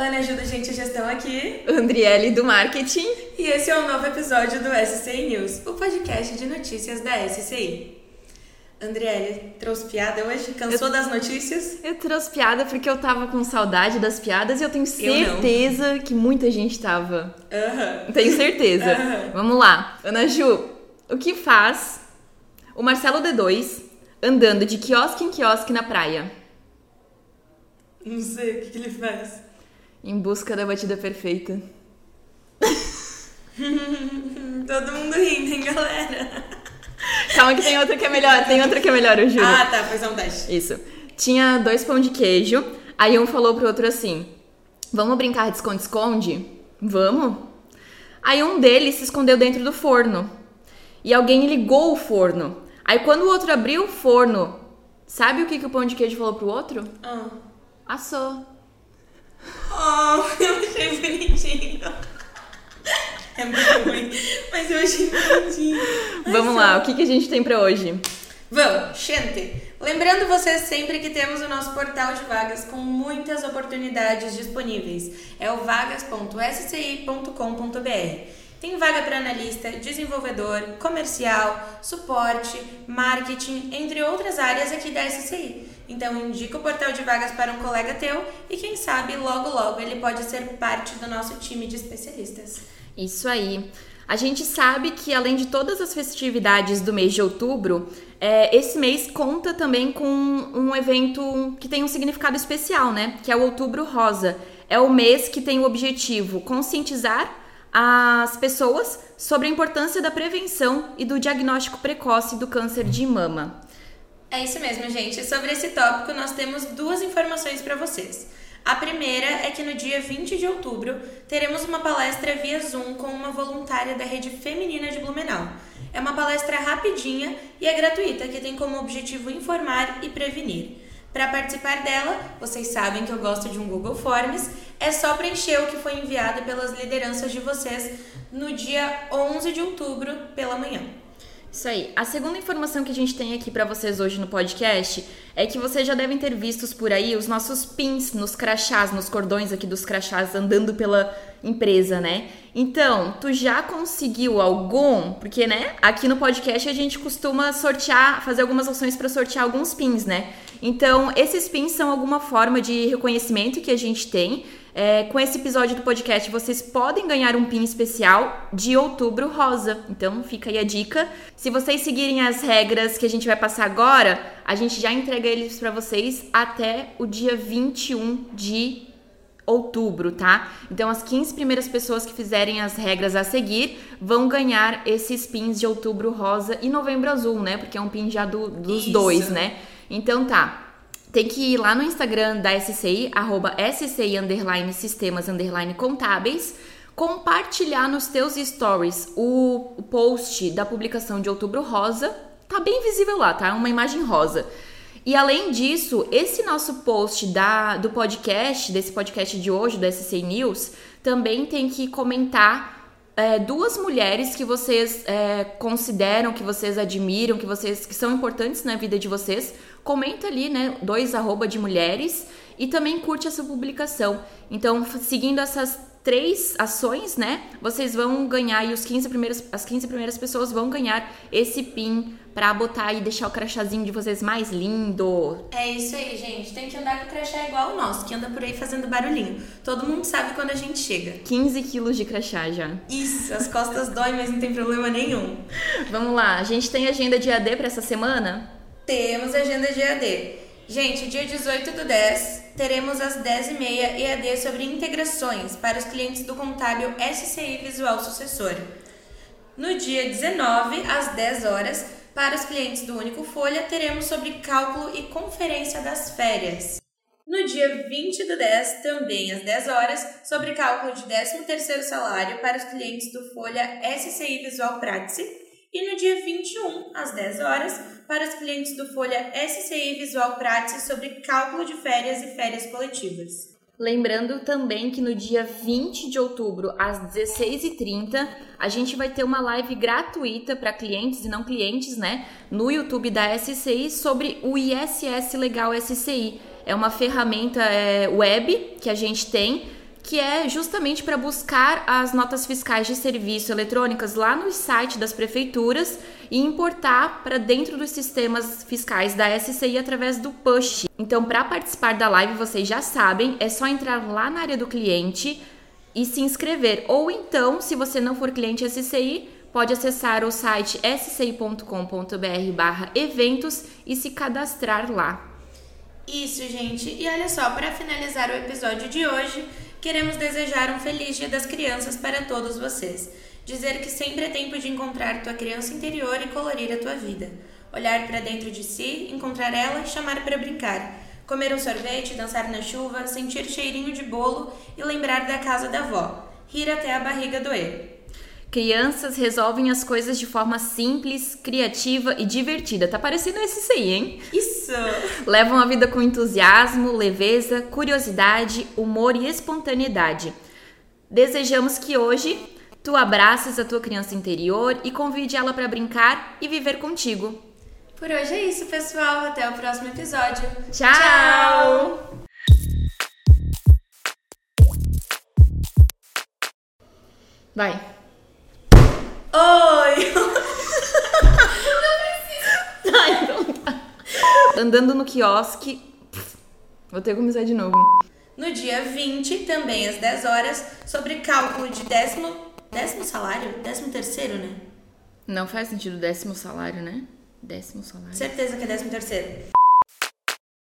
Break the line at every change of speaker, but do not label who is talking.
Ana ajuda a gente a gestão aqui.
Andriele do marketing.
E esse é um novo episódio do SCI News, o podcast de notícias da SCI. Andriele, trouxe piada hoje? Cansou eu, das notícias?
Eu trouxe piada porque eu tava com saudade das piadas e eu tenho certeza eu que muita gente tava.
Uhum.
Tenho certeza. Vamos lá. Ana Ju, o que faz o Marcelo D2 andando de quiosque em quiosque na praia?
Não sei o que, que ele faz.
Em busca da batida perfeita.
Todo mundo rindo, hein, galera?
Calma que tem outra que é melhor, tem outra que é melhor, eu juro.
Ah, tá, faz um teste.
Isso. Tinha dois pão de queijo, aí um falou pro outro assim: Vamos brincar de esconde-esconde? Vamos? Aí um deles se escondeu dentro do forno. E alguém ligou o forno. Aí quando o outro abriu o forno, sabe o que, que o pão de queijo falou pro outro?
Ah.
Assou.
Oh, eu achei bonitinho. É muito ruim, mas eu achei bonitinho.
Vamos lá, o que, que a gente tem para hoje?
Vamos, gente! Lembrando vocês sempre que temos o nosso portal de vagas com muitas oportunidades disponíveis. É o vagas.sci.com.br. Tem vaga para analista, desenvolvedor, comercial, suporte, marketing, entre outras áreas aqui da SCI. Então indica o portal de vagas para um colega teu e quem sabe logo logo ele pode ser parte do nosso time de especialistas.
Isso aí. A gente sabe que além de todas as festividades do mês de outubro, é, esse mês conta também com um evento que tem um significado especial, né? Que é o Outubro Rosa. É o mês que tem o objetivo conscientizar as pessoas sobre a importância da prevenção e do diagnóstico precoce do câncer de mama.
É isso mesmo, gente. Sobre esse tópico, nós temos duas informações para vocês. A primeira é que no dia 20 de outubro teremos uma palestra via Zoom com uma voluntária da Rede Feminina de Blumenau. É uma palestra rapidinha e é gratuita, que tem como objetivo informar e prevenir. Para participar dela, vocês sabem que eu gosto de um Google Forms, é só preencher o que foi enviado pelas lideranças de vocês no dia 11 de outubro pela manhã.
Isso aí. A segunda informação que a gente tem aqui para vocês hoje no podcast é que vocês já devem ter vistos por aí os nossos pins nos crachás, nos cordões aqui dos crachás andando pela empresa, né? Então, tu já conseguiu algum? Porque, né, aqui no podcast a gente costuma sortear, fazer algumas ações para sortear alguns pins, né? Então, esses pins são alguma forma de reconhecimento que a gente tem é, com esse episódio do podcast, vocês podem ganhar um pin especial de outubro rosa. Então, fica aí a dica. Se vocês seguirem as regras que a gente vai passar agora, a gente já entrega eles para vocês até o dia 21 de outubro, tá? Então, as 15 primeiras pessoas que fizerem as regras a seguir vão ganhar esses pins de outubro rosa e novembro azul, né? Porque é um pin já do, dos Isso. dois, né? Então, tá tem que ir lá no Instagram da SCI, arroba SCI underline sistemas underline contábeis, compartilhar nos teus stories o, post da publicação de outubro rosa. Tá bem visível lá, tá? Uma imagem rosa. E além disso, esse nosso post da, do podcast, desse podcast de hoje, do SCI News, também tem que comentar é, duas mulheres que vocês é, consideram, que vocês admiram, que vocês que são importantes na vida de vocês, comenta ali, né, dois arroba de mulheres e também curte essa publicação. Então, seguindo essas três ações, né, vocês vão ganhar e os 15 primeiros, as 15 primeiras pessoas vão ganhar esse pin pra botar e deixar o crachazinho de vocês mais lindo.
É isso aí, gente. Tem que andar com o crachá igual o nosso, que anda por aí fazendo barulhinho. Todo mundo sabe quando a gente chega.
15 quilos de crachá já.
Isso, as costas doem, mas não tem problema nenhum.
Vamos lá, a gente tem agenda de AD pra essa semana?
Temos agenda de AD. Gente, dia 18 do 10, teremos às 10h30 EAD sobre integrações para os clientes do contábil SCI Visual Sucessor. No dia 19, às 10 horas, para os clientes do Único Folha, teremos sobre cálculo e conferência das férias. No dia 20 do 10, também às 10 horas, sobre cálculo de 13º salário para os clientes do Folha SCI Visual Praxis e no dia 21, às 10 horas, para os clientes do Folha SCI Visual Prática sobre cálculo de férias e férias coletivas.
Lembrando também que no dia 20 de outubro, às 16h30, a gente vai ter uma live gratuita para clientes e não clientes, né? No YouTube da SCI sobre o ISS Legal SCI. É uma ferramenta é, web que a gente tem que é justamente para buscar as notas fiscais de serviço eletrônicas lá no site das prefeituras e importar para dentro dos sistemas fiscais da SCI através do push. Então, para participar da live, vocês já sabem, é só entrar lá na área do cliente e se inscrever. Ou então, se você não for cliente SCI, pode acessar o site sci.com.br/eventos e se cadastrar lá.
Isso, gente. E olha só, para finalizar o episódio de hoje, queremos desejar um feliz Dia das Crianças para todos vocês. Dizer que sempre é tempo de encontrar tua criança interior e colorir a tua vida. Olhar para dentro de si, encontrar ela, chamar para brincar. Comer um sorvete, dançar na chuva, sentir cheirinho de bolo e lembrar da casa da avó. Rir até a barriga doer.
Crianças resolvem as coisas de forma simples, criativa e divertida. Tá parecendo esse aí, hein?
Isso!
Levam a vida com entusiasmo, leveza, curiosidade, humor e espontaneidade. Desejamos que hoje tu abraces a tua criança interior e convide ela para brincar e viver contigo.
Por hoje é isso, pessoal. Até o próximo episódio.
Tchau!
Tchau.
Vai.
Oi!
Ai, então tá. Andando no quiosque. Vou ter que começar de novo.
No dia 20, também às 10 horas, sobre cálculo de décimo, décimo salário? Décimo terceiro, né?
Não faz sentido décimo salário, né? Décimo salário.
Certeza que é décimo terceiro.